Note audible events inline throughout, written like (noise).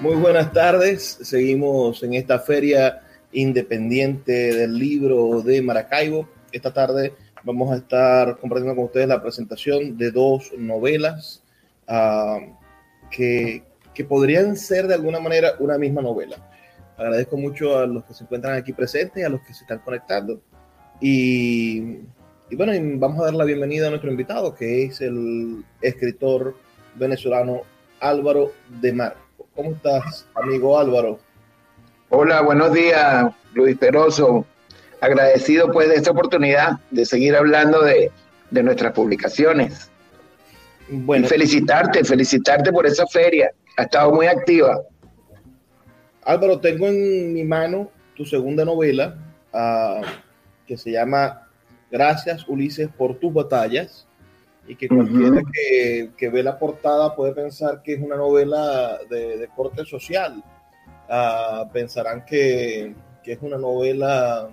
Muy buenas tardes. Seguimos en esta feria independiente del libro de Maracaibo. Esta tarde vamos a estar compartiendo con ustedes la presentación de dos novelas uh, que, que, podrían ser de alguna manera una misma novela. Agradezco mucho a los que se encuentran aquí presentes y a los que se están conectando. Y, y bueno, vamos a dar la bienvenida a nuestro invitado, que es el escritor venezolano Álvaro de Mar. ¿Cómo estás, amigo Álvaro? Hola, buenos días, Luis Peroso. Agradecido pues de esta oportunidad de seguir hablando de, de nuestras publicaciones. Bueno, y felicitarte, felicitarte por esa feria. Ha estado muy activa. Álvaro, tengo en mi mano tu segunda novela, uh, que se llama Gracias, Ulises, por tus batallas y que cualquiera que, que, ve la portada puede pensar que es una novela de, de corte social. Uh, pensarán que, que, es una novela,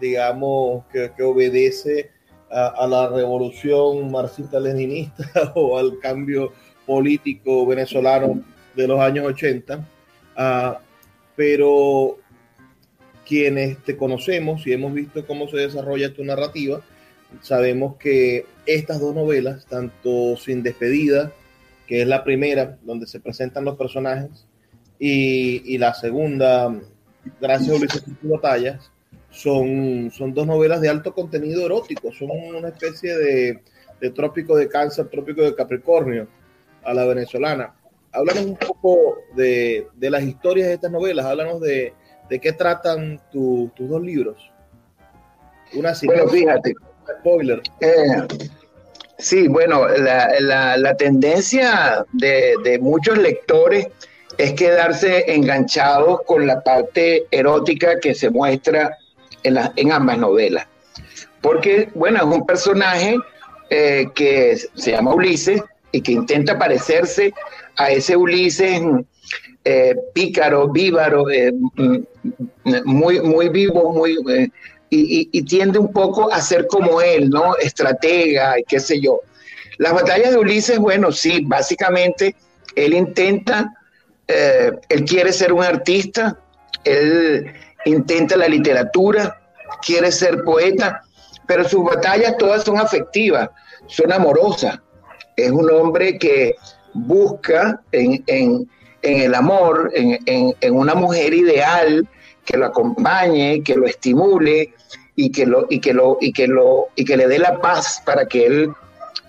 digamos, que, que obedece a, a, la revolución marxista-leninista (laughs) o al cambio político venezolano de los años 80. Uh, ah, pero quienes te conocemos y hemos visto cómo se desarrolla tu narrativa, sabemos que estas dos novelas, tanto Sin Despedida, que es la primera donde se presentan los personajes, y, y la segunda, Gracias a Ulises Batallas, son, son dos novelas de alto contenido erótico, son una especie de, de trópico de cáncer, trópico de Capricornio a la venezolana. Háblanos un poco de, de las historias de estas novelas, háblanos de, de qué tratan tu, tus dos libros. Una bueno, fíjate, Eh, sí, bueno, la, la, tendencia de, de, muchos lectores es quedarse enganchados con la parte erótica que se muestra en, la, en ambas novelas. Porque, bueno, es un personaje eh, que se llama Ulises y que intenta parecerse a ese Ulises eh, pícaro, vívaro, eh, mm, muy, muy vivo, muy y, tiende un poco a ser como él, ¿no? Estratega y qué sé yo. Las batallas de Ulises, bueno, sí, básicamente él intenta, eh, él quiere ser un artista, él intenta la literatura, quiere ser poeta, pero sus batallas todas son afectivas, son amorosas. Es un hombre que busca en, en, en el amor, en, en, una mujer ideal que lo acompañe, que lo estimule, y que lo y que lo y que lo y que le dé la paz para que él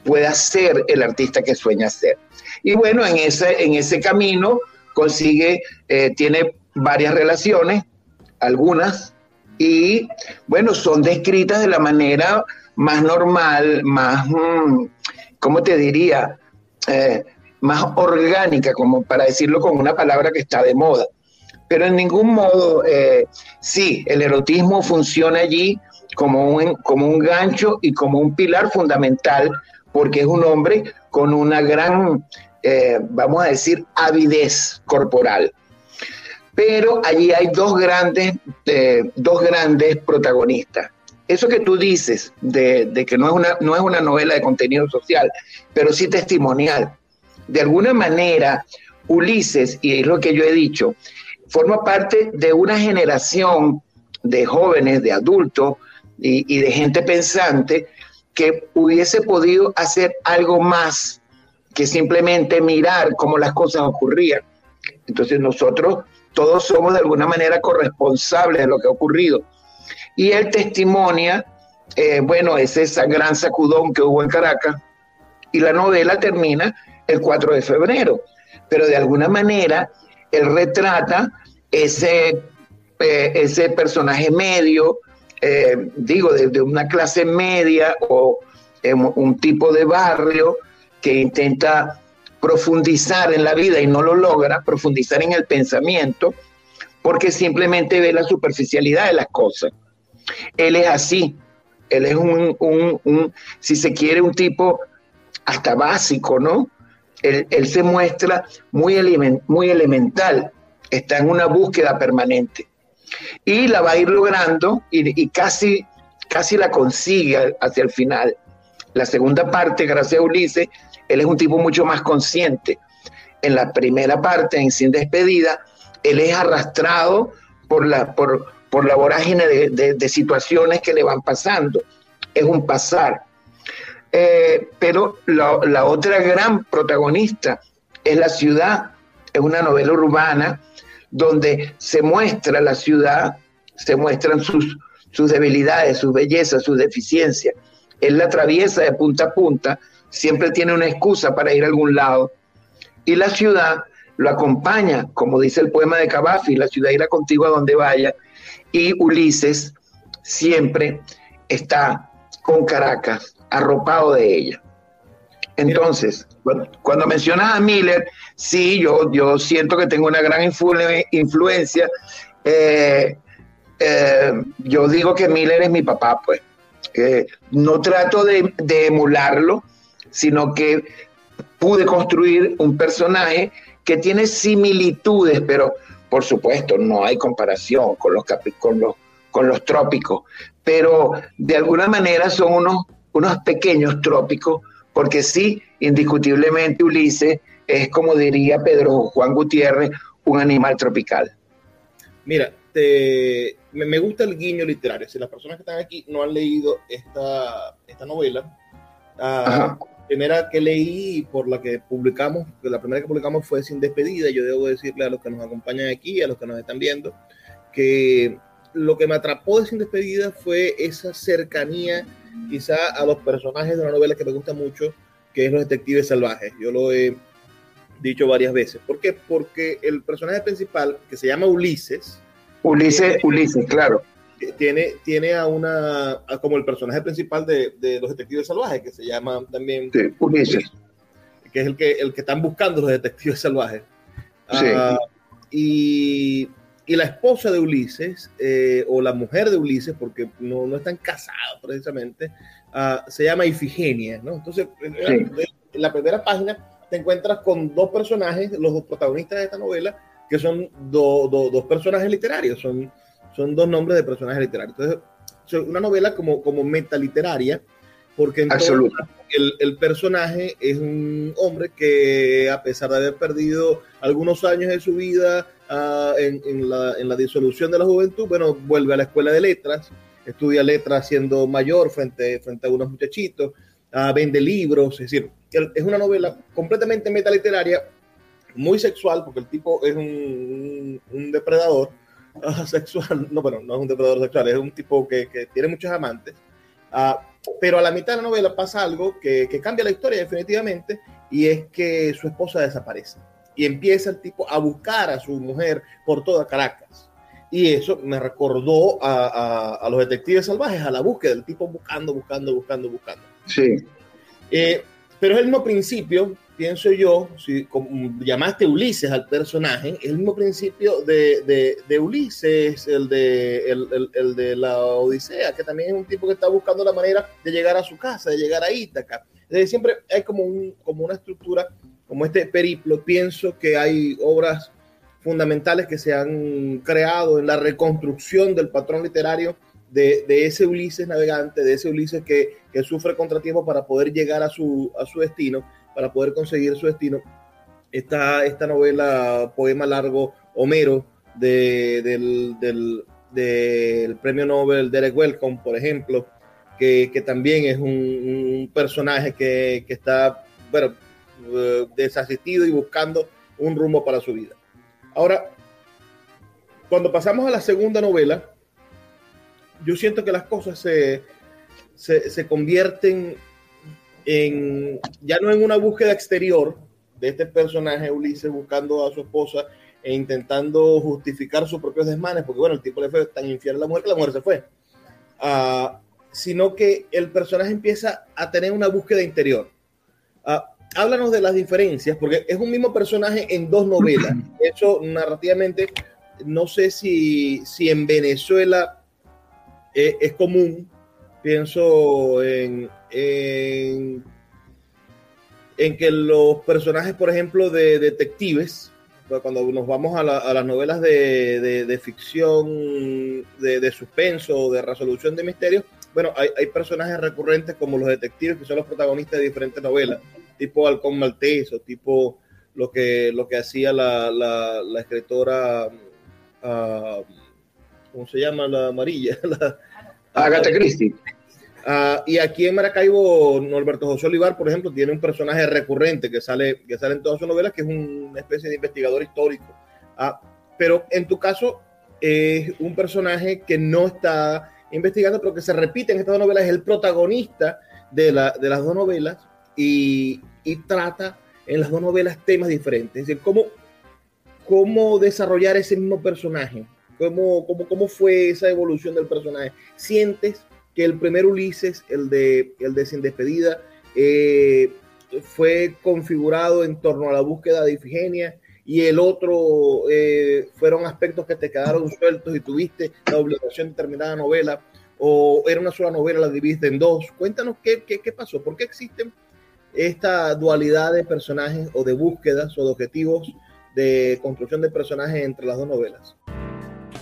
pueda ser el artista que sueña ser. Y bueno, en ese en ese camino consigue eh, tiene varias relaciones, algunas y bueno, son descritas de la manera más normal, más mm, ¿cómo te diría? Eh, más orgánica, como para decirlo con una palabra que está de moda pero en ningún modo, eh, sí, el erotismo funciona allí como un, como un gancho y como un pilar fundamental, porque es un hombre con una gran, eh, vamos a decir, avidez corporal. Pero allí hay dos grandes, eh, dos grandes protagonistas. Eso que tú dices de, de, que no es, una, no es una novela de contenido social, pero sí testimonial. De alguna manera, Ulises, y es lo que yo he dicho, forma parte de una generación de jóvenes, de adultos y, de gente pensante que hubiese podido hacer algo más que simplemente mirar cómo las cosas ocurrían. Entonces nosotros todos somos de alguna manera corresponsables de lo que ha ocurrido. Y él testimonia, eh, bueno, es esa gran sacudón que hubo en Caracas, y la novela termina el 4 de febrero, pero de alguna manera él retrata ese, eh, ese personaje medio, eh, digo, de, una clase media o un tipo de barrio que intenta profundizar en la vida y no lo logra, profundizar en el pensamiento, porque simplemente ve la superficialidad de las cosas. Él es así, él es un, si se quiere, un tipo hasta básico, ¿no? Él, se muestra muy, muy elemental, está en una búsqueda permanente. Y la va a ir logrando y, casi, casi la consigue hacia el final. La segunda parte, gracias a Ulises, él es un tipo mucho más consciente. En la primera parte, en Sin Despedida, él es arrastrado por la, por, por la vorágine de, situaciones que le van pasando. Es un pasar. Eh, pero la, otra gran protagonista es la ciudad, es una novela urbana donde se muestra la ciudad, se muestran sus, debilidades, sus bellezas, sus deficiencias. Él la atraviesa de punta a punta siempre tiene una excusa para ir a algún lado. Y la ciudad lo acompaña, como dice el poema de Cavafi, la ciudad irá contigo a donde vaya. Y Ulises siempre está con Caracas, arropado de ella. Entonces, cuando, mencionas a Miller, sí, yo, yo siento que tengo una gran influencia. Eh, eh, yo digo que Miller es mi papá, pues. no trato de, de emularlo, sino que pude construir un personaje que tiene similitudes, pero por supuesto no hay comparación con los, con los, con los trópicos, pero de alguna manera son unos, unos pequeños trópicos, porque sí, indiscutiblemente Ulises es, como diría Pedro Juan Gutiérrez, un animal tropical. Mira, me, gusta el guiño literario. Si las personas que están aquí no han leído esta, esta novela, uh, primera que leí por la que publicamos, la primera que publicamos fue Sin Despedida. Yo debo decirle a los que nos acompañan aquí, a los que nos están viendo, que lo que me atrapó de Sin Despedida fue esa cercanía quizá a los personajes de una novela que me gusta mucho, que es Los Detectives Salvajes. Yo lo he dicho varias veces. ¿Por qué? Porque el personaje principal, que se llama Ulises. Ulises, Ulises, claro tiene, tiene a una, como el personaje principal de, de, los detectives salvajes, que se llama también Ulises. que es el que, el que están buscando los detectives salvajes. Ah, y, y, la esposa de Ulises, eh, o la mujer de Ulises, porque no, no están casados precisamente, uh, se llama Ifigenia, ¿no? Entonces, en la primera página te encuentras con dos personajes, los dos protagonistas de esta novela, que son dos personajes literarios, son son dos nombres de personajes literarios. Entonces, una novela como, como metaliteraria, porque el, el, personaje es un hombre que, a pesar de haber perdido algunos años de su vida uh, en, en, la, en, la, disolución de la juventud, bueno, vuelve a la escuela de letras, estudia letras siendo mayor frente, frente a unos muchachitos, uh, vende libros, es decir, es una novela completamente metaliteraria, muy sexual, porque el tipo es un, un depredador (laughs) sexual, no, bueno, no es un depredador sexual, es un tipo que, que tiene muchos amantes, uh, pero a la mitad de la novela pasa algo que, que, cambia la historia definitivamente y es que su esposa desaparece y empieza el tipo a buscar a su mujer por toda Caracas. Y eso me recordó a, a, a los detectives salvajes, a la búsqueda del tipo buscando, buscando, buscando, buscando. Sí. Eh, pero es el mismo principio pienso yo, si llamaste Ulises al personaje, el mismo principio de, de, Ulises, el de, el, el, de la Odisea, que también es un tipo que está buscando la manera de llegar a su casa, de llegar a Ítaca. Desde siempre hay como, un, como una estructura, como este periplo. Pienso que hay obras fundamentales que se han creado en la reconstrucción del patrón literario de, de, ese Ulises navegante, de ese Ulises que, que sufre contratiempo para poder llegar a su, a su destino para poder conseguir su destino. Esta, esta novela, poema largo, Homero, de, del, del, del, premio Nobel Derek Welcome, por ejemplo, que, que también es un, personaje que, que, está, bueno, eh, desasistido y buscando un rumbo para su vida. Ahora, cuando pasamos a la segunda novela, yo siento que las cosas se, se, convierten en, ya no en una búsqueda exterior de este personaje Ulises buscando a su esposa e intentando justificar sus propios desmanes, porque bueno, el tipo le fue tan infiel a la mujer que la mujer se fue, ah, sino que el personaje empieza a tener una búsqueda interior. Uh, háblanos de las diferencias, porque es un mismo personaje en dos novelas. (clears throat) Eso narrativamente, no sé si, si en Venezuela eh, es común, pienso en, en, que los personajes, por ejemplo, de detectives, cuando nos vamos a, las novelas de, ficción, de, suspenso, de resolución de misterios, bueno, hay, personajes recurrentes como los detectives, que son los protagonistas de diferentes novelas, tipo Halcón Maltés o tipo lo que, lo que hacía la, la, escritora... Uh, ¿cómo se llama la amarilla? (laughs) La, Agatha Christie. Ah, y aquí en Maracaibo, Norberto José Olivar, por ejemplo, tiene un personaje recurrente que sale, que sale en todas sus novelas, que es una especie de investigador histórico. Ah, pero en tu caso, es un personaje que no está investigando, pero que se repite en estas dos novelas, es el protagonista de, la, de las dos novelas y, trata en las dos novelas temas diferentes. Es decir, cómo desarrollar ese mismo personaje ¿Cómo, cómo, cómo fue esa evolución del personaje? ¿Sientes que el primer Ulises, el de, el de Sin Despedida, eh, fue configurado en torno a la búsqueda de Ifigenia y el otro eh, fueron aspectos que te quedaron sueltos y tuviste la obligación de terminar la novela o era una sola novela, la dividiste en dos. Cuéntanos qué, qué, qué pasó, por qué existen esta dualidad de personajes o de búsquedas o de objetivos de construcción de personajes entre las dos novelas.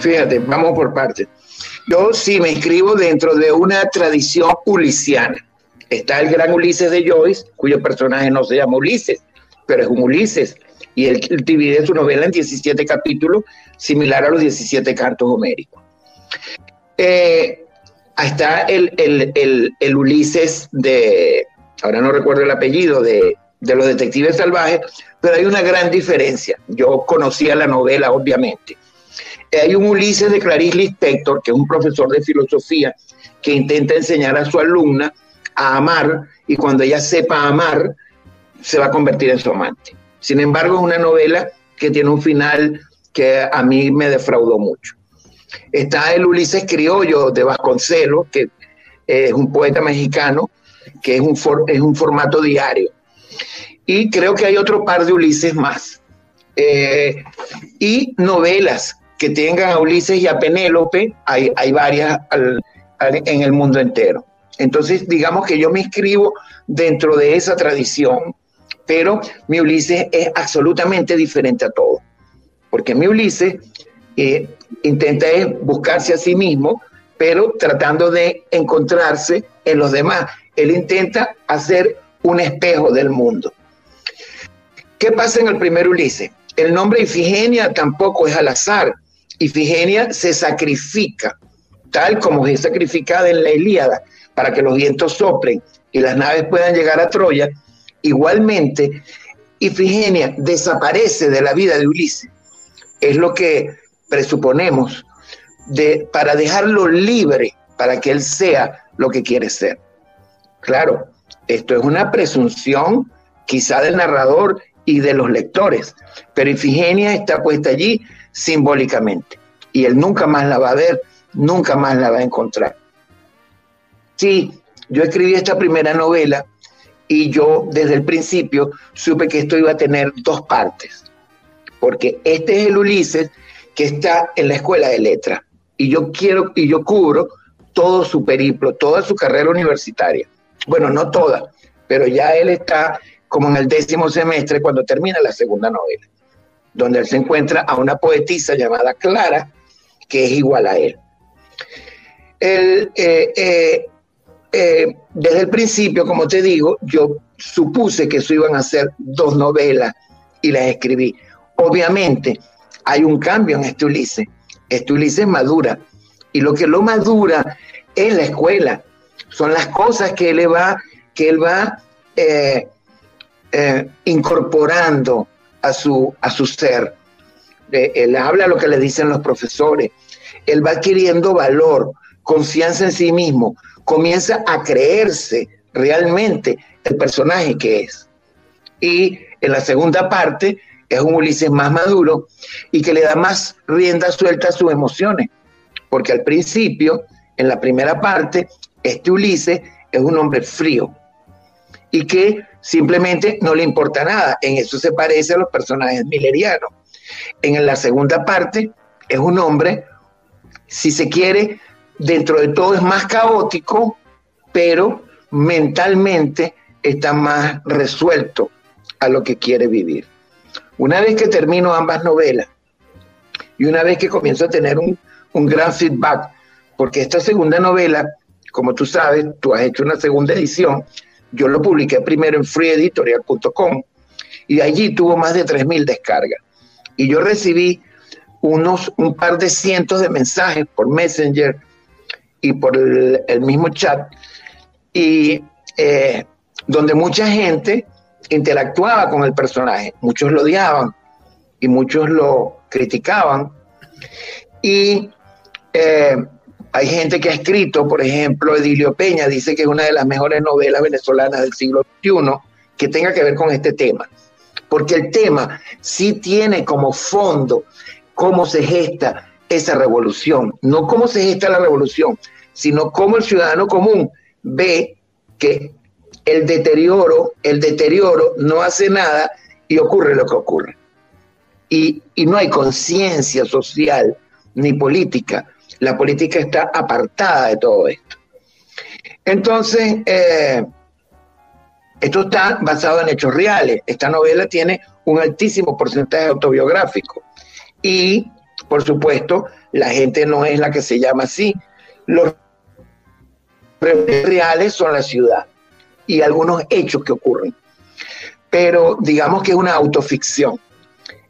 Fíjate, vamos por partes. Yo sí me inscribo dentro de una tradición ulisiana. Está el gran Ulises de Joyce, cuyo personaje no se llama Ulises, pero es un Ulises. Y él, divide su novela en 17 capítulos, similar a los 17 cantos homéricos. Eh, está el, el, Ulises de, ahora no recuerdo el apellido, de, de los detectives salvajes, pero hay una gran diferencia. Yo conocía la novela, obviamente hay un Ulises de Clarice Lispector, que es un profesor de filosofía, que intenta enseñar a su alumna a amar y cuando ella sepa amar, se va a convertir en su amante. Sin embargo, es una novela que tiene un final que a mí me defraudó mucho. Está el Ulises Criollo de Vasconcelos, que es un poeta mexicano, que es un, es un formato diario. Y creo que hay otro par de Ulises más. Eh, y novelas que tengan a Ulises y a Penélope, hay, hay varias en el mundo entero. Entonces, digamos que yo me inscribo dentro de esa tradición, pero mi Ulises es absolutamente diferente a todo, porque mi Ulises eh, intenta buscarse a sí mismo, pero tratando de encontrarse en los demás. Él intenta hacer un espejo del mundo. ¿Qué pasa en el primer Ulises? El nombre Ifigenia tampoco es al azar. Ifigenia se sacrifica, tal como es sacrificada en la Ilíada, para que los vientos soplen y las naves puedan llegar a Troya. Igualmente, Ifigenia desaparece de la vida de Ulises. Es lo que presuponemos de, para dejarlo libre, para que él sea lo que quiere ser. Claro, esto es una presunción quizá del narrador y de los lectores, pero Ifigenia está puesta allí simbólicamente. Y él nunca más la va a ver, nunca más la va a encontrar. Sí, yo escribí esta primera novela y yo desde el principio supe que esto iba a tener dos partes, porque este es el Ulises que está en la escuela de letras y yo quiero y yo cubro todo su periplo, toda su carrera universitaria. Bueno, no toda, pero ya él está como en el décimo semestre cuando termina la segunda novela, donde él se encuentra a una poetisa llamada Clara, que es igual a él. él eh, eh, eh, desde el principio, como te digo, yo supuse que eso iban a ser dos novelas y las escribí. Obviamente, hay un cambio en este Ulises. Este Ulises madura. Y lo que lo madura es la escuela. Son las cosas que él va, que él va incorporando a su, a su ser. él habla lo que le dicen los profesores. Él va adquiriendo valor, confianza en sí mismo, comienza a creerse realmente el personaje que es. Y en la segunda parte es un Ulises más maduro y que le da más rienda suelta a sus emociones, porque al principio, en la primera parte, este Ulises es un hombre frío y que simplemente no le importa nada. En eso se parece a los personajes millerianos. En la segunda parte es un hombre, si se quiere, dentro de todo es más caótico, pero mentalmente está más resuelto a lo que quiere vivir. Una vez que termino ambas novelas y una vez que comienzo a tener un, gran feedback, porque esta segunda novela, como tú sabes, tú has hecho una segunda edición, yo lo publiqué primero en freeeditorial.com y allí tuvo más de 3.000 descargas. Y yo recibí unos, un par de cientos de mensajes por Messenger y por el, mismo chat y eh, donde mucha gente interactuaba con el personaje. Muchos lo odiaban y muchos lo criticaban. Y eh, hay gente que ha escrito, por ejemplo, Edilio Peña dice que es una de las mejores novelas venezolanas del siglo XXI que tenga que ver con este tema. Porque el tema sí tiene como fondo cómo se gesta esa revolución. No cómo se gesta la revolución, sino cómo el ciudadano común ve que el deterioro, el deterioro no hace nada y ocurre lo que ocurre. Y, no hay conciencia social ni política. La política está apartada de todo esto. Entonces, eh, esto está basado en hechos reales. Esta novela tiene un altísimo porcentaje autobiográfico. Y, por supuesto, la gente no es la que se llama así. Los reales son la ciudad y algunos hechos que ocurren. Pero digamos que es una autoficción.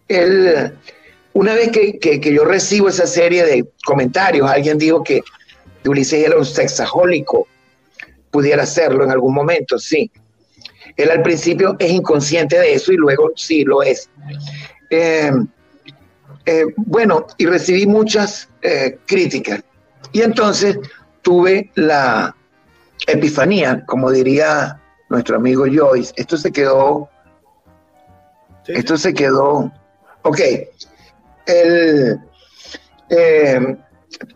El, una vez que, yo recibo esa serie de comentarios, alguien dijo que Ulises era un sexajólico, pudiera serlo en algún momento, sí. Él al principio es inconsciente de eso y luego sí lo es. Eh, eh, bueno, y recibí muchas eh, críticas. Y entonces tuve la, epifanía, como diría nuestro amigo Joyce, esto se quedó, esto se quedó, ok, el, eh,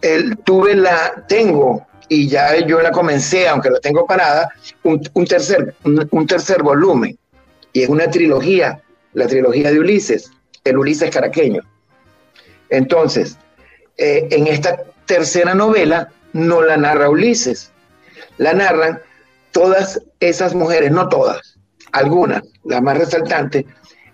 el, tuve la, tengo, y ya yo la comencé, aunque la tengo parada, un, tercer, un, tercer volumen, y es una trilogía, la trilogía de Ulises, el Ulises caraqueño. Entonces, eh, en esta tercera novela no la narra Ulises, la narran todas esas mujeres, no todas, algunas, las más resaltantes,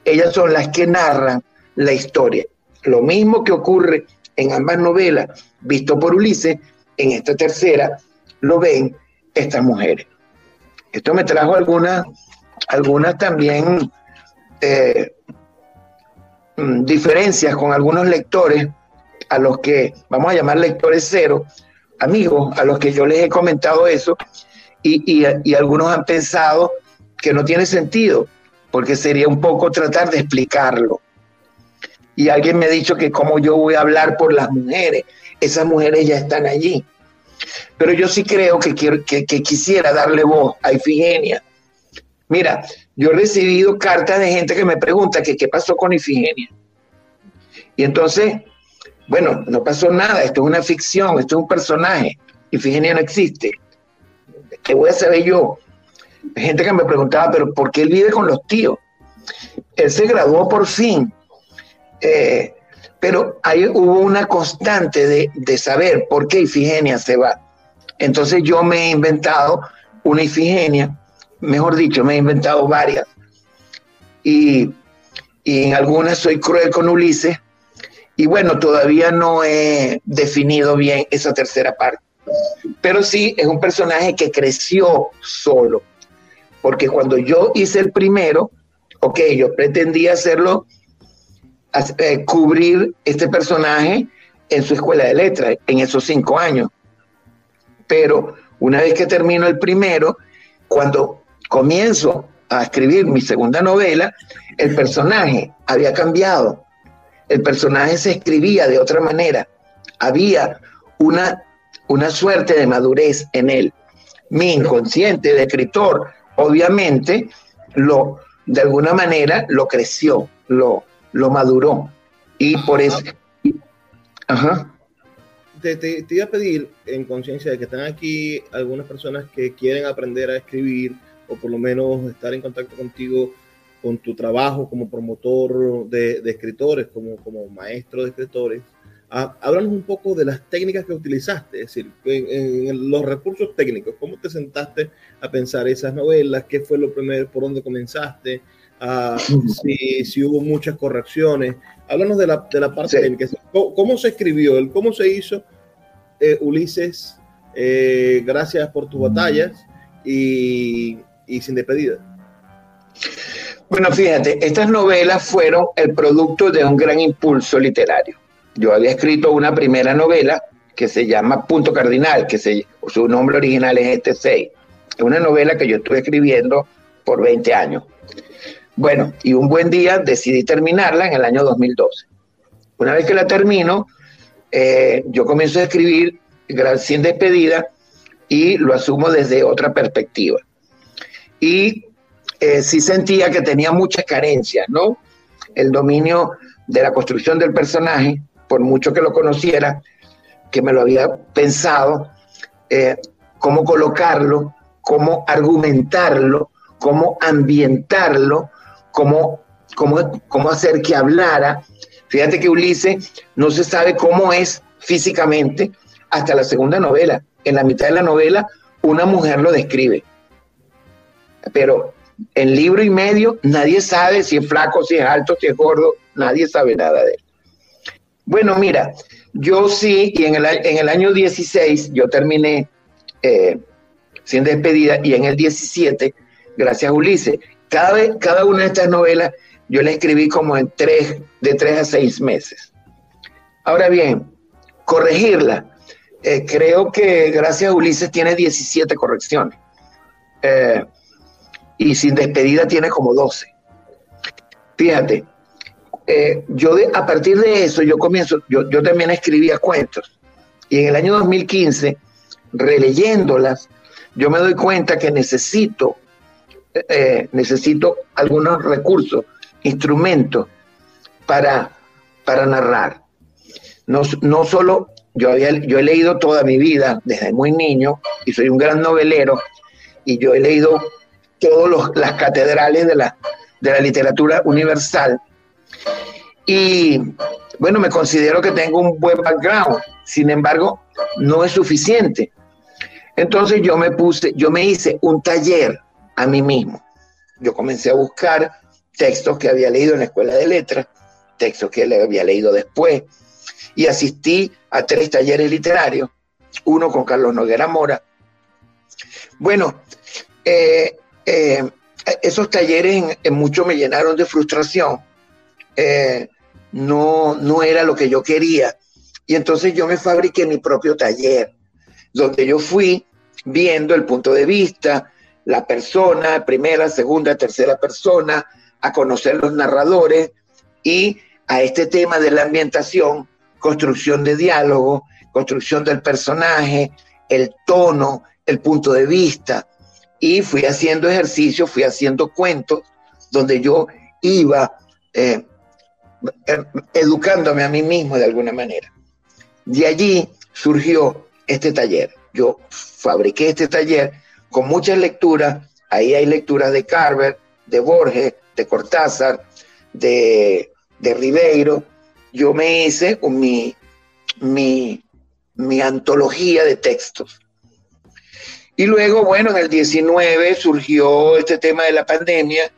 ellas son las que narran la historia. Lo mismo que ocurre en ambas novelas, visto por Ulises, en esta tercera lo ven estas mujeres. Esto me trajo algunas, algunas también eh, mm, diferencias con algunos lectores a los que vamos a llamar lectores cero, amigos a los que yo les he comentado eso y, algunos han pensado que no tiene sentido, porque sería un poco tratar de explicarlo. Y alguien me ha dicho que como yo voy a hablar por las mujeres, esas mujeres ya están allí. Pero yo sí creo que, quiero, que, que quisiera darle voz a Ifigenia. Mira, yo he recibido cartas de gente que me pregunta que qué pasó con Ifigenia. Y entonces bueno, no pasó nada, esto es una ficción, esto es un personaje. Ifigenia no existe. ¿Qué voy a saber yo? Gente que me preguntaba, pero ¿por qué él vive con los tíos? Él se graduó por fin. Eh, pero ahí hubo una constante de, de saber por qué Ifigenia se va. Entonces yo me he inventado una Ifigenia mejor dicho, me he inventado varias. Y, y en algunas soy cruel con Ulises. Y bueno, todavía no he definido bien esa tercera parte. Pero sí, es un personaje que creció solo. Porque cuando yo hice el primero, ok, yo pretendía hacerlo, eh, cubrir este personaje en su escuela de letras, en esos cinco años. Pero una vez que termino el primero, cuando comienzo a escribir mi segunda novela, el personaje había cambiado. El personaje se escribía de otra manera. Había una, una suerte de madurez en él. Mi inconsciente de escritor, obviamente, lo, de alguna manera lo creció, lo, lo maduró. Y por eso... Ajá. Te, te, iba a pedir, en conciencia de que están aquí algunas personas que quieren aprender a escribir o por lo menos estar en contacto contigo con tu trabajo como promotor de, de escritores, como, como maestro de escritores. Ah, háblanos un poco de las técnicas que utilizaste, es decir, en, los recursos técnicos, ¿cómo te sentaste a pensar esas novelas? ¿Qué fue lo primero, por dónde comenzaste? Ah, si, si, hubo muchas correcciones. Háblanos de la, de la parte técnica. ¿Cómo, se escribió? El, ¿Cómo se hizo eh, Ulises? Eh, gracias por tus batallas y, y sin despedida. Bueno, fíjate, estas novelas fueron el producto de un gran impulso literario. Yo había escrito una primera novela que se llama Punto Cardinal, que su nombre original es Este 6. Es una novela que yo estuve escribiendo por 20 años. Bueno, y un buen día decidí terminarla en el año 2012. Una vez que la termino, eh, yo comienzo a escribir sin despedida y lo asumo desde otra perspectiva. Y eh, sí sentía que tenía muchas carencias, ¿no? El dominio de la construcción del personaje, por mucho que lo conociera, que me lo había pensado, eh, cómo colocarlo, cómo argumentarlo, cómo ambientarlo, cómo, cómo, cómo hacer que hablara. Fíjate que Ulises no se sabe cómo es físicamente hasta la segunda novela. En la mitad de la novela, una mujer lo describe. Pero en libro y medio, nadie sabe si es flaco, si es alto, si es gordo, nadie sabe nada de él. Bueno, mira, yo sí, y en el, en el año 16 yo terminé eh, sin despedida, y en el 17, gracias a Ulises, cada, vez, cada una de estas novelas yo la escribí como en tres, de tres a seis meses. Ahora bien, corregirla, eh, creo que gracias a Ulises tiene 17 correcciones. Eh, y sin despedida tiene como 12. Fíjate, eh, yo a partir de eso, yo comienzo, yo, yo también escribía cuentos. Y en el año 2015, releyéndolas, yo me doy cuenta que necesito, eh, necesito algunos recursos, instrumentos para, para narrar. No, no solo, yo, había, yo he leído toda mi vida, desde muy niño, y soy un gran novelero, y yo he leído todas las catedrales de la, de la literatura universal, y bueno, me considero que tengo un buen background, sin embargo, no es suficiente. Entonces yo me puse, yo me hice un taller a mí mismo. Yo comencé a buscar textos que había leído en la escuela de letras, textos que había leído después, y asistí a tres talleres literarios, uno con Carlos Noguera Mora. Bueno, eh, eh, esos talleres en, mucho me llenaron de frustración. Eh, no, no era lo que yo quería. Y entonces yo me fabriqué mi propio taller, donde yo fui viendo el punto de vista, la persona, primera, segunda, tercera persona, a conocer los narradores y a este tema de la ambientación, construcción de diálogo, construcción del personaje, el tono, el punto de vista. Y fui haciendo ejercicio, fui haciendo cuentos donde yo iba eh, Er, educándome a mí mismo de alguna manera. De allí surgió este taller. Yo fabriqué este taller con muchas lecturas. Ahí hay lecturas de Carver, de Borges, de Cortázar, de, de Ribeiro. Yo me hice mi, mi, mi antología de textos. Y luego, bueno, en el 19 surgió este tema de la pandemia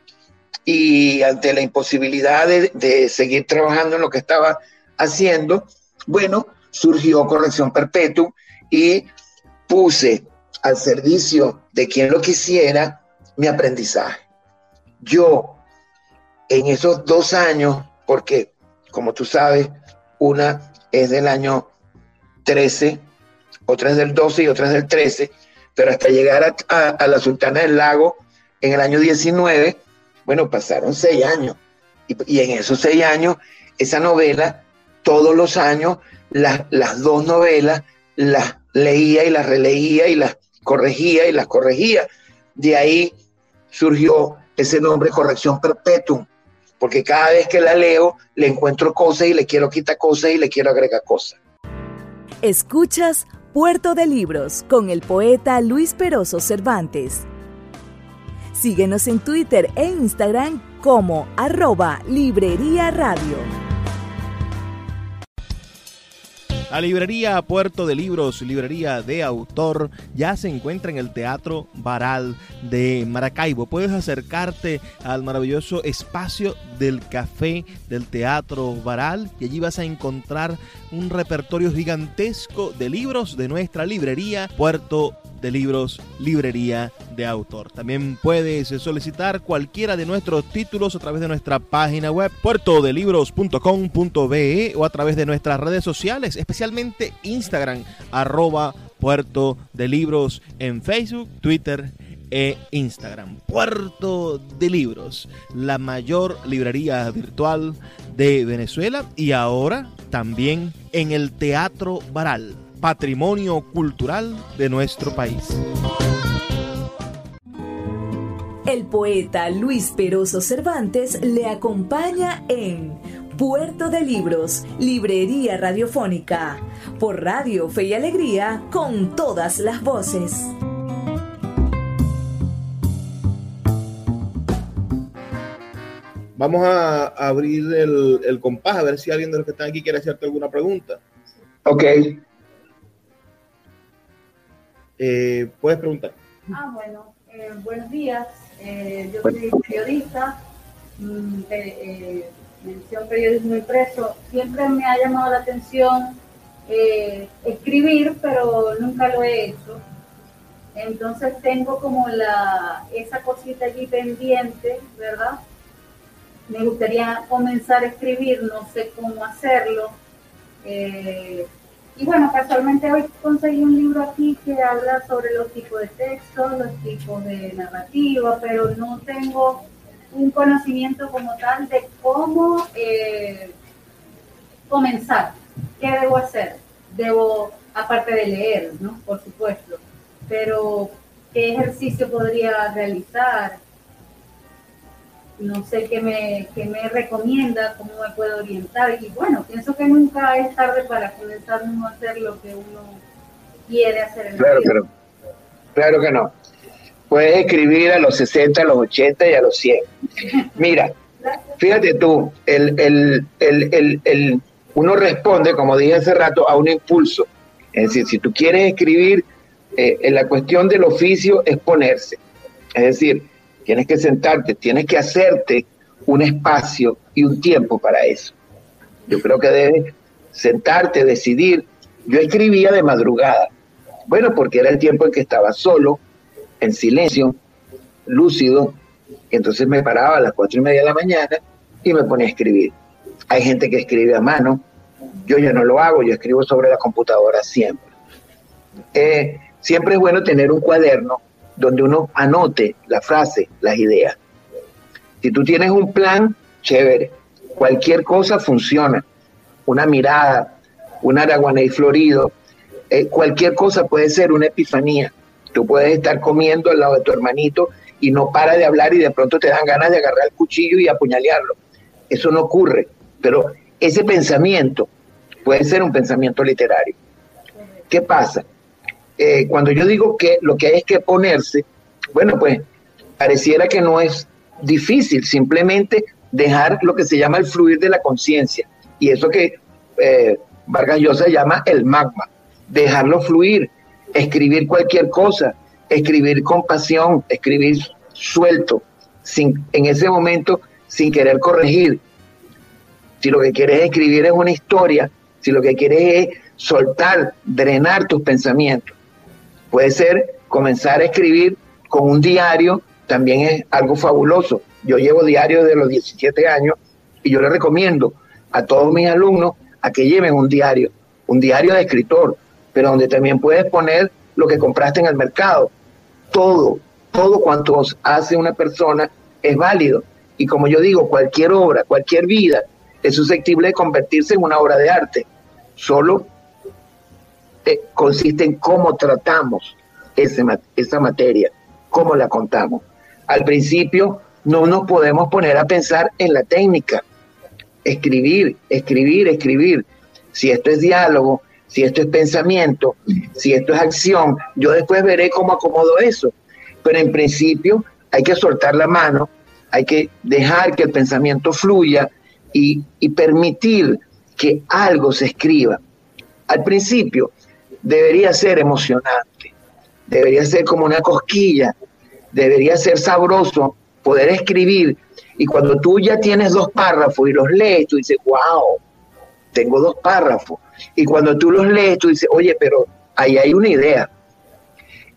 y ante la imposibilidad de, seguir trabajando en lo que estaba haciendo, bueno, surgió Corrección Perpetua y puse al servicio de quien lo quisiera mi aprendizaje. Yo, en esos dos años, porque como tú sabes, una es del año 13, otra es del 12 y otra es del 13, pero hasta llegar a, la Sultana del Lago en el año 19, bueno, pasaron seis años. Y, en esos seis años, esa novela, todos los años, las dos novelas, las leía y las releía y las corregía y las corregía. De ahí surgió ese nombre Corrección Perpetuum, porque cada vez que la leo le encuentro cosas y le quiero quitar cosas y le quiero agregar cosas. Escuchas Puerto de Libros con el poeta Luis Peroso Cervantes. Síguenos en Twitter e Instagram como arroba Librería Radio. La librería Puerto de Libros, librería de autor, ya se encuentra en el Teatro Baral de Maracaibo. Puedes acercarte al maravilloso espacio del café del Teatro Baral y allí vas a encontrar un repertorio gigantesco de libros de nuestra librería Puerto de libros, librería de autor. También puedes solicitar cualquiera de nuestros títulos a través de nuestra página web puertodelibros.com.be o a través de nuestras redes sociales, especialmente Instagram, arroba puerto de libros en Facebook, Twitter e Instagram. Puerto de Libros, la mayor librería virtual de Venezuela y ahora también en el Teatro Baral patrimonio cultural de nuestro país. El poeta Luis Peroso Cervantes le acompaña en Puerto de Libros, Librería Radiofónica, por Radio Fe y Alegría, con todas las voces. Vamos a abrir el, el compás, a ver si alguien de los que están aquí quiere hacerte alguna pregunta. Ok. Eh, puedes preguntar. Ah, bueno, eh, buenos días. Eh, yo soy periodista, mm, eh, mención periodismo impreso. Siempre me ha llamado la atención escribir, pero nunca lo he hecho. Entonces tengo como la esa cosita allí pendiente, ¿verdad? Me gustaría comenzar a escribir, no sé cómo hacerlo. Y bueno, casualmente hoy conseguí un libro aquí que habla sobre los tipos de texto, los tipos de narrativa, pero no tengo un conocimiento como tal de cómo eh, comenzar, qué debo hacer. Debo, aparte de leer, ¿no? Por supuesto, pero qué ejercicio podría realizar, no sé qué me, qué me recomienda, cómo me puedo orientar. Y bueno, pienso que nunca es tarde para comenzar a hacer lo que uno quiere hacer en claro, la vida. claro que no. Puedes escribir a los 60, a los 80 y a los 100. (laughs) Mira, fíjate tú, el, el, el, el, uno responde, como dije hace rato, a un impulso. Es decir, si tú quieres escribir, eh, en la cuestión del oficio es ponerse. Es decir, Tienes que sentarte, tienes que hacerte un espacio y un tiempo para eso. Yo creo que debes sentarte, decidir. Yo escribía de madrugada, bueno, porque era el tiempo en que estaba solo, en silencio, lúcido, entonces me paraba a las cuatro y media de la mañana y me ponía a escribir. Hay gente que escribe a mano, yo ya no lo hago, yo escribo sobre la computadora siempre. Eh, siempre es bueno tener un cuaderno donde uno anote la frase, las ideas. Si tú tienes un plan, chévere. Cualquier cosa funciona. Una mirada, un araguaney florido, eh, cualquier cosa puede ser una epifanía. Tú puedes estar comiendo al lado de tu hermanito y no para de hablar y de pronto te dan ganas de agarrar el cuchillo y apuñalearlo. Eso no ocurre, pero ese pensamiento puede ser un pensamiento literario. ¿Qué pasa? Eh, cuando yo digo que lo que hay es que ponerse, bueno, pues pareciera que no es difícil, simplemente dejar lo que se llama el fluir de la conciencia. Y eso que eh, Vargas Llosa llama el magma, dejarlo fluir, escribir cualquier cosa, escribir con pasión, escribir suelto, sin, en ese momento sin querer corregir. Si lo que quieres escribir es una historia, si lo que quieres es soltar, drenar tus pensamientos, puede ser comenzar a escribir con un diario, también es algo fabuloso. Yo llevo diario desde los 17 años y yo le recomiendo a todos mis alumnos a que lleven un diario, un diario de escritor, pero donde también puedes poner lo que compraste en el mercado. Todo, todo cuanto hace una persona es válido. Y como yo digo, cualquier obra, cualquier vida es susceptible de convertirse en una obra de arte. Solo eh, consiste en cómo tratamos ese, esa materia, cómo la contamos. Al principio no nos podemos poner a pensar en la técnica. Escribir, escribir, escribir. Si esto es diálogo, si esto es pensamiento, si esto es acción, yo después veré cómo acomodo eso. Pero en principio hay que soltar la mano, hay que dejar que el pensamiento fluya y, y permitir que algo se escriba. Al principio debería ser emocionante, debería ser como una cosquilla, debería ser sabroso poder escribir. Y cuando tú ya tienes dos párrafos y los lees, tú dices, wow, tengo dos párrafos. Y cuando tú los lees, tú dices, oye, pero ahí hay una idea.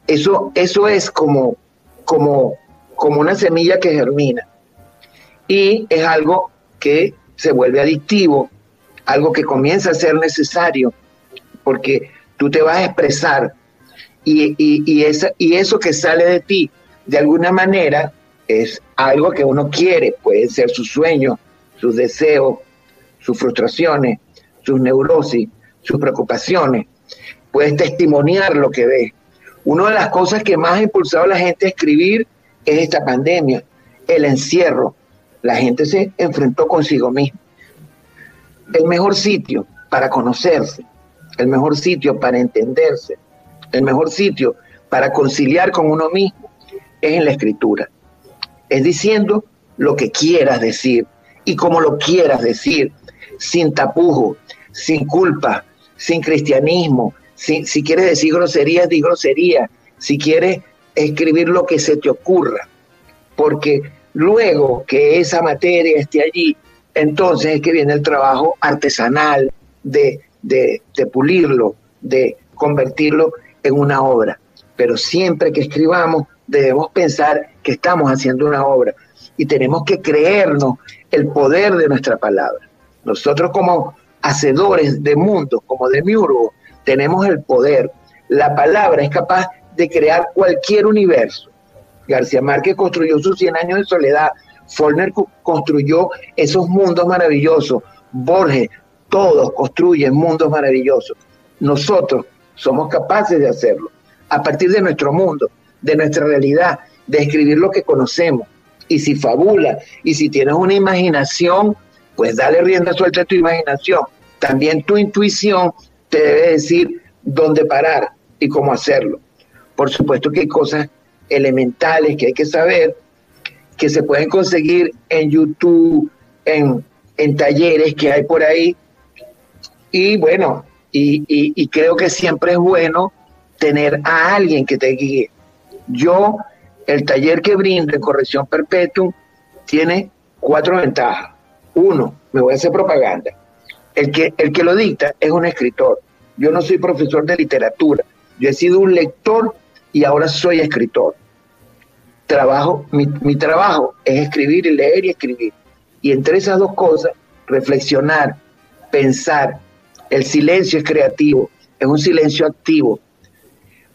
Eso, eso es como, como, como una semilla que germina. Y es algo que se vuelve adictivo, algo que comienza a ser necesario, porque tú te vas a expresar y, y, esa, y eso que sale de ti, de alguna manera, es algo que uno quiere, puede ser su sueño, sus deseos, sus frustraciones, sus neurosis, sus preocupaciones. Puedes testimoniar lo que ves. Una de las cosas que más ha impulsado a la gente a escribir es esta pandemia, el encierro. La gente se enfrentó consigo misma. El mejor sitio para conocerse, el mejor sitio para entenderse, el mejor sitio para conciliar con uno mismo es en la escritura. Es diciendo lo que quieras decir y como lo quieras decir, sin tapujo, sin culpa, sin cristianismo. si quieres decir groserías, di grosería. Si quieres escribir lo que se te ocurra. Porque luego que esa materia esté allí, entonces es que viene el trabajo artesanal de, de, de pulirlo, de convertirlo en una obra. Pero siempre que escribamos debemos pensar que estamos haciendo una obra y tenemos que creernos el poder de nuestra palabra. Nosotros como hacedores de mundos, como de miurgo, tenemos el poder. La palabra es capaz de crear cualquier universo. García Márquez construyó sus 100 años de soledad. Faulkner construyó esos mundos maravillosos. Borges, todos construyen mundos maravillosos. Nosotros somos capaces de hacerlo a partir de nuestro mundo, de nuestra realidad, de escribir lo que conocemos. Y si fabula, y si tienes una imaginación, pues dale rienda suelta a tu imaginación también tu intuición te debe decir dónde parar y cómo hacerlo. Por supuesto que hay cosas elementales que hay que saber, que se pueden conseguir en YouTube, en, talleres que hay por ahí. Y bueno, y, y creo que siempre es bueno tener a alguien que te guíe. Yo, el taller que brindo en corrección perpetua tiene cuatro ventajas. Uno, me voy a hacer propaganda el que, el que lo dicta es un escritor. Yo no soy profesor de literatura, yo he sido un lector y ahora soy escritor. Trabajo, mi, mi trabajo es escribir y leer y escribir. Y entre esas dos cosas, reflexionar, pensar. El silencio es creativo, es un silencio activo.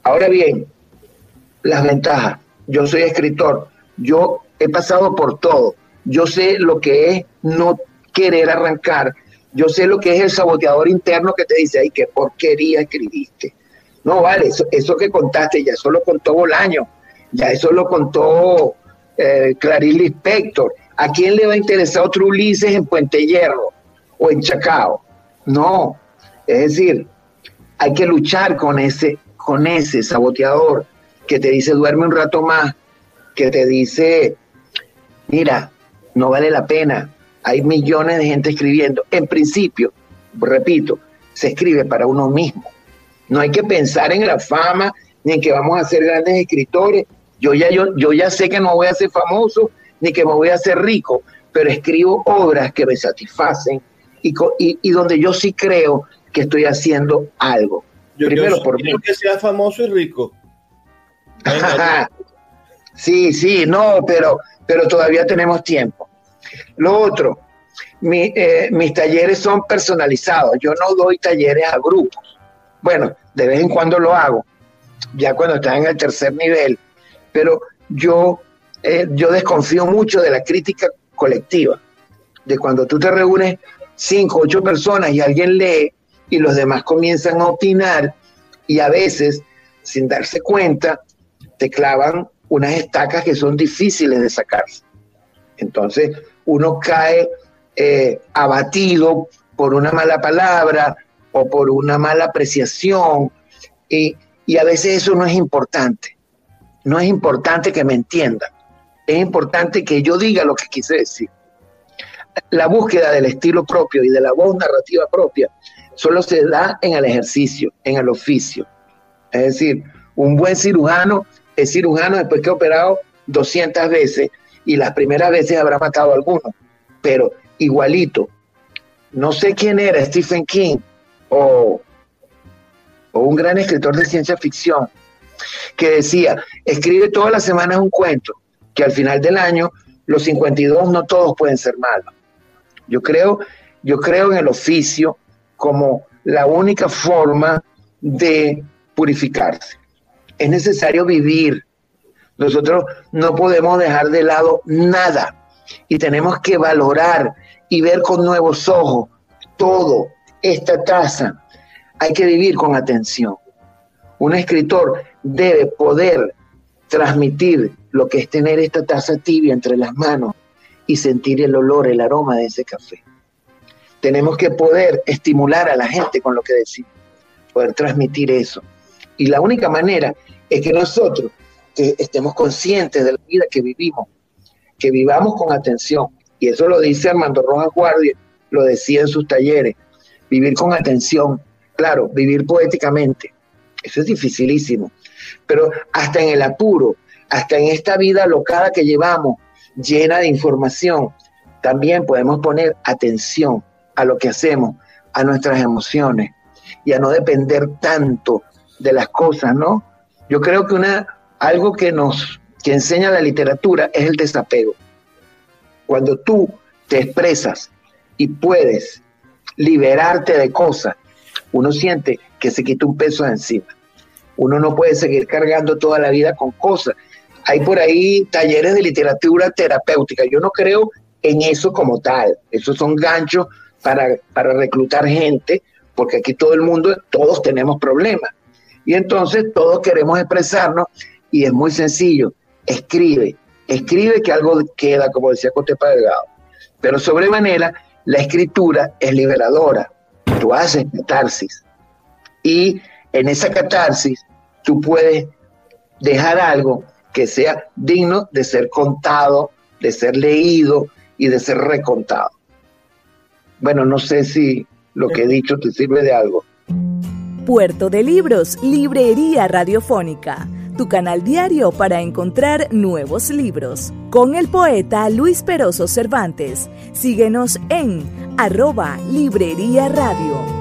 Ahora bien, las ventajas. Yo soy escritor, yo he pasado por todo. Yo sé lo que es no querer arrancar, yo sé lo que es el saboteador interno que te dice, ay, qué porquería escribiste. No, vale, eso, que contaste ya eso lo contó Bolaño, ya eso lo contó eh, Clarice Lispector. ¿A quién le va a interesar otro Ulises en Puente Hierro o en Chacao? No, es decir, hay que luchar con ese, con ese saboteador que te dice duerme un rato más, que te dice, mira, no vale la pena, hay millones de gente escribiendo. En principio, repito, se escribe para uno mismo. No hay que pensar en la fama ni que vamos a ser grandes escritores. Yo ya, yo, yo ya sé que no voy a ser famoso, ni que me voy a hacer rico, pero escribo obras que me satisfacen y, y, donde yo sí creo que estoy haciendo algo. Yo, Primero por mí. que sea famoso y rico. (laughs) sí, sí, no, pero, pero todavía tenemos tiempo. Lo otro, eh, mis talleres son personalizados. Yo no doy talleres a grupos. Bueno, de vez en cuando lo hago, ya cuando están en el tercer nivel, pero yo, eh, yo desconfío mucho de la crítica colectiva, de cuando tú te reúnes cinco, ocho personas y alguien lee y los demás comienzan a opinar y a veces, sin darse cuenta, te clavan unas estacas que son difíciles de sacarse. Entonces, uno cae eh, abatido por una mala palabra o por una mala apreciación y, y a veces eso no es importante. No es importante que me entiendan. Es importante que yo diga lo que quise decir. La búsqueda del estilo propio y de la voz narrativa propia solo se da en el ejercicio, en el oficio. Es decir, un buen cirujano es cirujano después que ha operado 200 veces y las primeras veces habrá matado a alguno, pero igualito. No sé quién era Stephen King o, o un gran escritor de ciencia ficción que decía, escribe todas las semanas un cuento, que al final del año los 52 no todos pueden ser malos. Yo creo, yo creo en el oficio como la única forma de purificarse. Es necesario vivir. Nosotros no podemos dejar de lado nada y tenemos que valorar y ver con nuevos ojos todo esta taza. Hay que vivir con atención. Un escritor debe poder transmitir lo que es tener esta taza tibia entre las manos y sentir el olor, el aroma de ese café. Tenemos que poder estimular a la gente con lo que decimos, poder transmitir eso. Y la única manera es que nosotros que estemos conscientes de la vida que vivimos, que vivamos con atención. Y eso lo dice Armando Rojas Guardia, lo decía en sus talleres, vivir con atención, claro, vivir poéticamente. Eso es dificilísimo. Pero hasta en el apuro, hasta en esta vida locada que llevamos, llena de información, también podemos poner atención a lo que hacemos, a nuestras emociones y a no depender tanto de las cosas, ¿no? Yo creo que una, algo que nos que enseña la literatura es el desapego. Cuando tú te expresas y puedes liberarte de cosas, uno siente que se quita un peso de encima. Uno no puede seguir cargando toda la vida con cosas. Hay por ahí talleres de literatura terapéutica. Yo no creo en eso como tal. Esos son ganchos para, para reclutar gente, porque aquí todo el mundo, todos tenemos problemas. Y entonces todos queremos expresarnos y es muy sencillo. Escribe, escribe que algo queda, como decía Cotepa Delgado. Pero sobremanera, la escritura es liberadora. Tú haces catarsis. Y en esa catarsis tú puedes dejar algo que sea digno de ser contado, de ser leído y de ser recontado. Bueno, no sé si lo que he dicho te sirve de algo. Puerto de Libros, Librería Radiofónica, tu canal diario para encontrar nuevos libros. Con el poeta Luis Peroso Cervantes. Síguenos en arroba Librería Radio.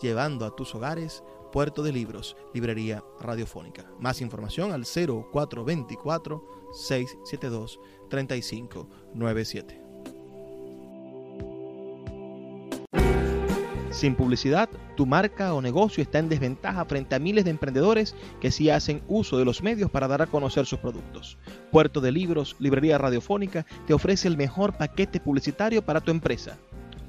llevando a tus hogares Puerto de Libros, Librería Radiofónica. Más información al 0424-672-3597. Sin publicidad, tu marca o negocio está en desventaja frente a miles de emprendedores que sí hacen uso de los medios para dar a conocer sus productos. Puerto de Libros, Librería Radiofónica te ofrece el mejor paquete publicitario para tu empresa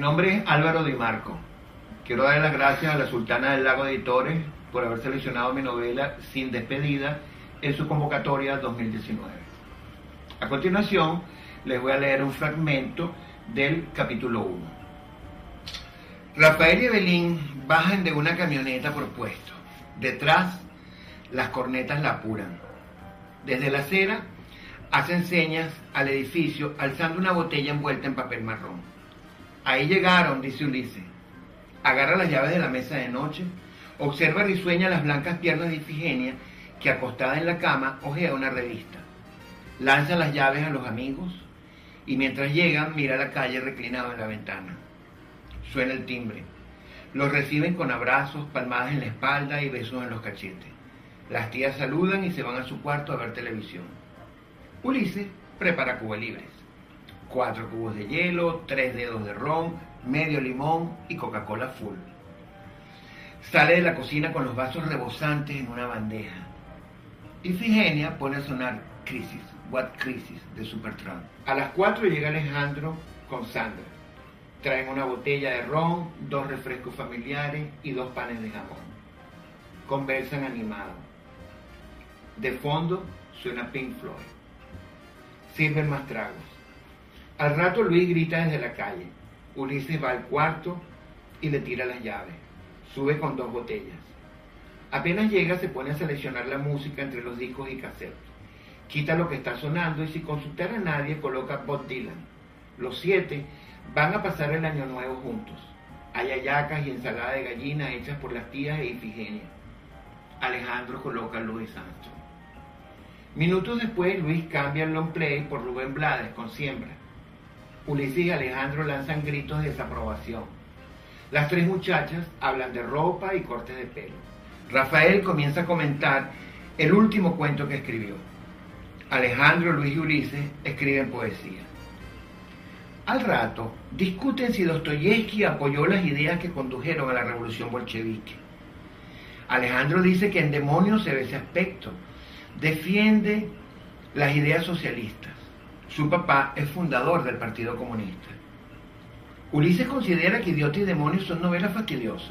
Nombre es Álvaro Di Marco. Quiero dar las gracias a la Sultana del Lago Editores por haber seleccionado mi novela Sin Despedida en su convocatoria 2019. A continuación, les voy a leer un fragmento del capítulo 1. Rafael y Evelyn bajan de una camioneta por puesto. Detrás, las cornetas la apuran. Desde la acera, hacen señas al edificio alzando una botella envuelta en papel marrón. Ahí llegaron, dice Ulises. Agarra las llaves de la mesa de noche, observa risueña las blancas piernas de Ifigenia, que acostada en la cama ojea una revista. Lanza las llaves a los amigos y mientras llegan mira la calle reclinado en la ventana. Suena el timbre. Los reciben con abrazos, palmadas en la espalda y besos en los cachetes. Las tías saludan y se van a su cuarto a ver televisión. Ulises prepara cubos libres. Cuatro cubos de hielo, tres dedos de ron, medio limón y Coca-Cola full. Sale de la cocina con los vasos rebosantes en una bandeja. Ifigenia pone a sonar Crisis, What Crisis de Supertramp. A las 4 llega Alejandro con Sandra. Traen una botella de ron, dos refrescos familiares y dos panes de jamón. Conversan animados. De fondo suena Pink Floyd. Sirven más tragos. Al rato Luis grita desde la calle. Ulises va al cuarto y le tira las llaves. Sube con dos botellas. Apenas llega se pone a seleccionar la música entre los discos y cassettes. Quita lo que está sonando y sin consultar a nadie coloca Bob Dylan. Los siete van a pasar el año nuevo juntos. Hay ayacas y ensalada de gallina hechas por las tías e Ifigenia. Alejandro coloca Luis Armstrong. Minutos después, Luis cambia el long play por Rubén Blades con Siembra. Ulises y Alejandro lanzan gritos de desaprobación. Las tres muchachas hablan de ropa y cortes de pelo. Rafael comienza a comentar el último cuento que escribió. Alejandro, Luis y Ulises escriben poesía. Al rato, discuten si Dostoyevsky apoyó las ideas que condujeron a la revolución bolchevique. Alejandro dice que en Demonios se ve ese aspecto. Defiende las ideas socialistas. Su papá es fundador del Partido Comunista. Ulises considera que Idiota y Demonios son novelas fastidiosas.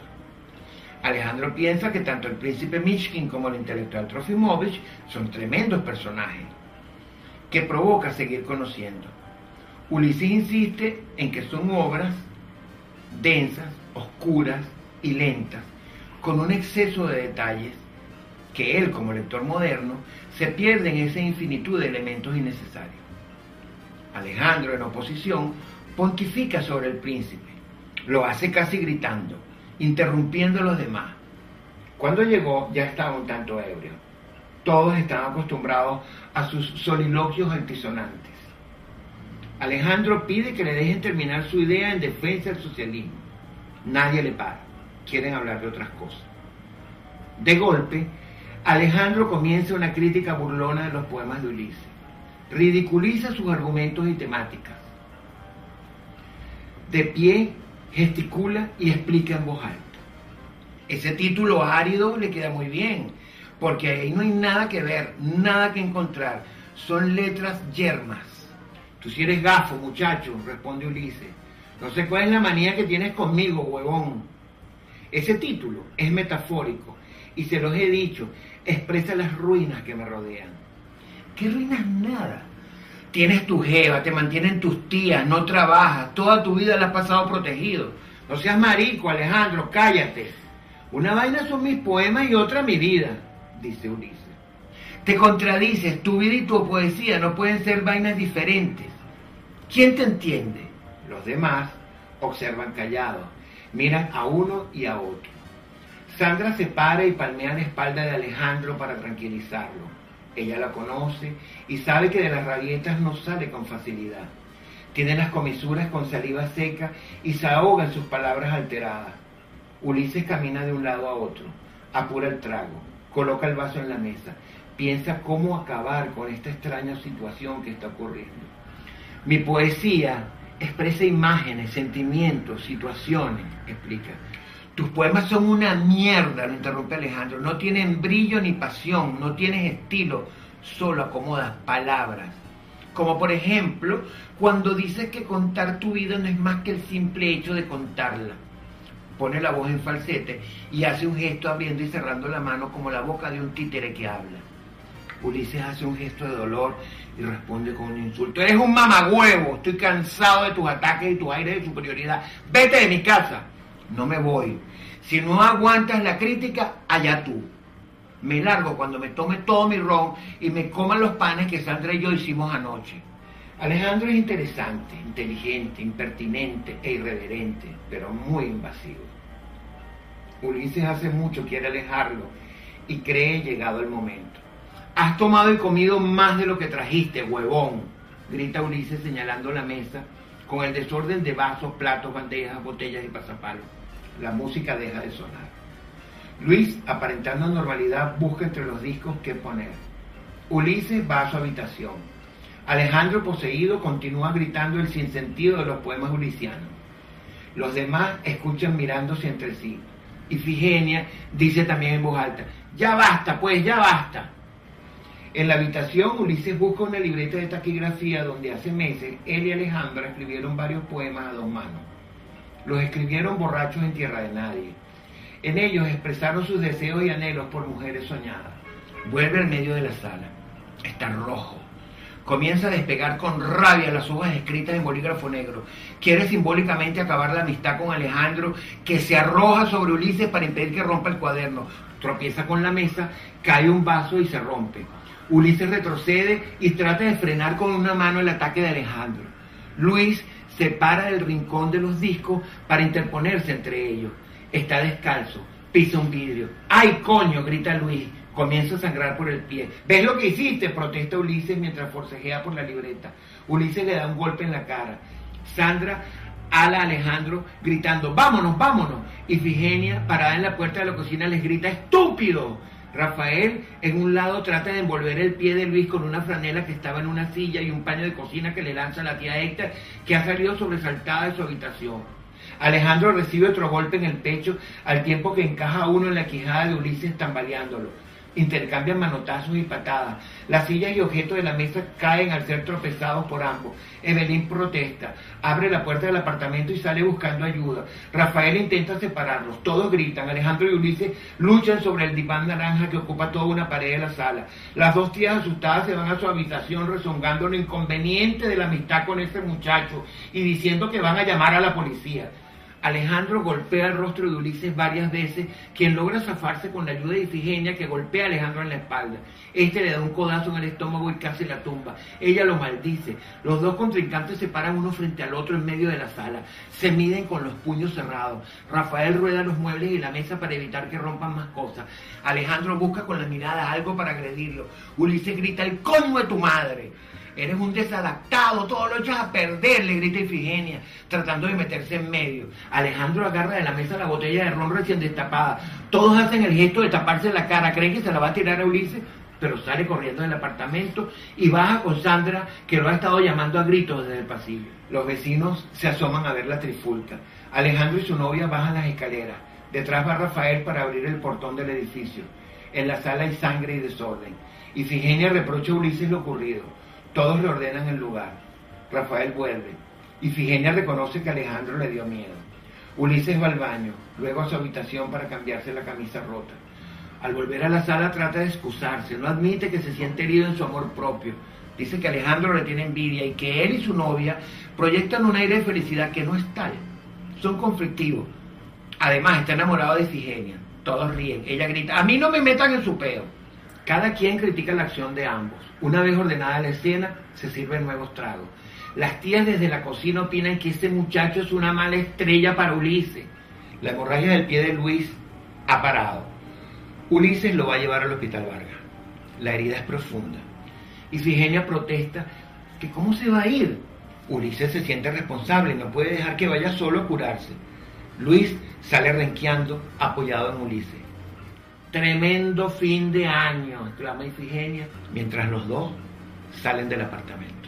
Alejandro piensa que tanto el príncipe Mishkin como el intelectual Trofimovich son tremendos personajes que provoca seguir conociendo. Ulises insiste en que son obras densas, oscuras y lentas, con un exceso de detalles que él, como lector moderno, se pierde en esa infinitud de elementos innecesarios. Alejandro, en oposición, pontifica sobre el príncipe. Lo hace casi gritando, interrumpiendo a los demás. Cuando llegó ya estaba un tanto ebrio. Todos estaban acostumbrados a sus soliloquios antisonantes. Alejandro pide que le dejen terminar su idea en defensa del socialismo. Nadie le para. Quieren hablar de otras cosas. De golpe, Alejandro comienza una crítica burlona de los poemas de Ulises. Ridiculiza sus argumentos y temáticas. De pie, gesticula y explica en voz alta. Ese título árido le queda muy bien, porque ahí no hay nada que ver, nada que encontrar. Son letras yermas. Tú si eres gafo, muchacho, responde Ulises. No sé cuál es la manía que tienes conmigo, huevón. Ese título es metafórico y se los he dicho, expresa las ruinas que me rodean. ¿Qué arruinas nada? Tienes tu jeva, te mantienen tus tías, no trabajas, toda tu vida la has pasado protegido. No seas marico, Alejandro, cállate. Una vaina son mis poemas y otra mi vida, dice Ulises. Te contradices, tu vida y tu poesía no pueden ser vainas diferentes. ¿Quién te entiende? Los demás observan callados, miran a uno y a otro. Sandra se para y palmea la espalda de Alejandro para tranquilizarlo. Ella la conoce y sabe que de las rabietas no sale con facilidad. Tiene las comisuras con saliva seca y se ahoga en sus palabras alteradas. Ulises camina de un lado a otro, apura el trago, coloca el vaso en la mesa, piensa cómo acabar con esta extraña situación que está ocurriendo. Mi poesía expresa imágenes, sentimientos, situaciones, explica. Tus poemas son una mierda, lo interrumpe Alejandro. No tienen brillo ni pasión, no tienes estilo, solo acomodas palabras. Como por ejemplo, cuando dices que contar tu vida no es más que el simple hecho de contarla. Pone la voz en falsete y hace un gesto abriendo y cerrando la mano como la boca de un títere que habla. Ulises hace un gesto de dolor y responde con un insulto. Eres un mamagüevo, estoy cansado de tus ataques y tu aire de superioridad. Vete de mi casa. No me voy. Si no aguantas la crítica, allá tú. Me largo cuando me tome todo mi ron y me coman los panes que Sandra y yo hicimos anoche. Alejandro es interesante, inteligente, impertinente e irreverente, pero muy invasivo. Ulises hace mucho quiere alejarlo y cree llegado el momento. Has tomado y comido más de lo que trajiste, huevón, grita Ulises señalando la mesa con el desorden de vasos, platos, bandejas, botellas y pasapalos. La música deja de sonar. Luis, aparentando normalidad, busca entre los discos qué poner. Ulises va a su habitación. Alejandro, poseído, continúa gritando el sinsentido de los poemas ulisianos. Los demás escuchan mirándose entre sí. Y Figenia dice también en voz alta, ya basta, pues, ya basta. En la habitación, Ulises busca una libreta de taquigrafía donde hace meses él y Alejandra escribieron varios poemas a dos manos. Los escribieron borrachos en tierra de nadie. En ellos expresaron sus deseos y anhelos por mujeres soñadas. Vuelve al medio de la sala. Está rojo. Comienza a despegar con rabia las hojas escritas en bolígrafo negro. Quiere simbólicamente acabar la amistad con Alejandro, que se arroja sobre Ulises para impedir que rompa el cuaderno. Tropieza con la mesa, cae un vaso y se rompe. Ulises retrocede y trata de frenar con una mano el ataque de Alejandro. Luis se para del rincón de los discos para interponerse entre ellos. Está descalzo, pisa un vidrio. ¡Ay, coño! grita Luis. Comienza a sangrar por el pie. ¿Ves lo que hiciste? protesta Ulises mientras forcejea por la libreta. Ulises le da un golpe en la cara. Sandra ala a Alejandro gritando, vámonos, vámonos. Y Figenia, parada en la puerta de la cocina, les grita, estúpido. Rafael en un lado trata de envolver el pie de Luis con una franela que estaba en una silla y un paño de cocina que le lanza la tía Héctor, que ha salido sobresaltada de su habitación. Alejandro recibe otro golpe en el pecho al tiempo que encaja uno en la quijada de Ulises tambaleándolo. Intercambian manotazos y patadas. Las sillas y objetos de la mesa caen al ser tropezados por ambos. Evelyn protesta, abre la puerta del apartamento y sale buscando ayuda. Rafael intenta separarlos, todos gritan. Alejandro y Ulises luchan sobre el diván naranja que ocupa toda una pared de la sala. Las dos tías asustadas se van a su habitación rezongando lo inconveniente de la amistad con ese muchacho y diciendo que van a llamar a la policía. Alejandro golpea el rostro de Ulises varias veces, quien logra zafarse con la ayuda de Ifigenia que golpea a Alejandro en la espalda. Este le da un codazo en el estómago y casi la tumba. Ella lo maldice. Los dos contrincantes se paran uno frente al otro en medio de la sala. Se miden con los puños cerrados. Rafael rueda los muebles y la mesa para evitar que rompan más cosas. Alejandro busca con la mirada algo para agredirlo. Ulises grita, el coño de tu madre. Eres un desadaptado, todo lo echas a perder, le grita Ifigenia, tratando de meterse en medio. Alejandro agarra de la mesa la botella de ron recién destapada. Todos hacen el gesto de taparse la cara, creen que se la va a tirar a Ulises, pero sale corriendo del apartamento y baja con Sandra, que lo ha estado llamando a gritos desde el pasillo. Los vecinos se asoman a ver la trifulca. Alejandro y su novia bajan las escaleras. Detrás va Rafael para abrir el portón del edificio. En la sala hay sangre y desorden. Ifigenia reprocha a Ulises lo ocurrido. Todos le ordenan el lugar. Rafael vuelve. Ifigenia reconoce que Alejandro le dio miedo. Ulises va al baño, luego a su habitación para cambiarse la camisa rota. Al volver a la sala trata de excusarse, no admite que se siente herido en su amor propio. Dice que Alejandro le tiene envidia y que él y su novia proyectan un aire de felicidad que no es tal. Son conflictivos. Además, está enamorado de Ifigenia. Todos ríen. Ella grita, a mí no me metan en su peo. Cada quien critica la acción de ambos. Una vez ordenada la escena, se sirven nuevos tragos. Las tías desde la cocina opinan que este muchacho es una mala estrella para Ulises. La hemorragia del pie de Luis ha parado. Ulises lo va a llevar al hospital Vargas. La herida es profunda. Ifigenia protesta que cómo se va a ir. Ulises se siente responsable, no puede dejar que vaya solo a curarse. Luis sale renqueando, apoyado en Ulises. Tremendo fin de año, exclama Ifigenia, mientras los dos salen del apartamento.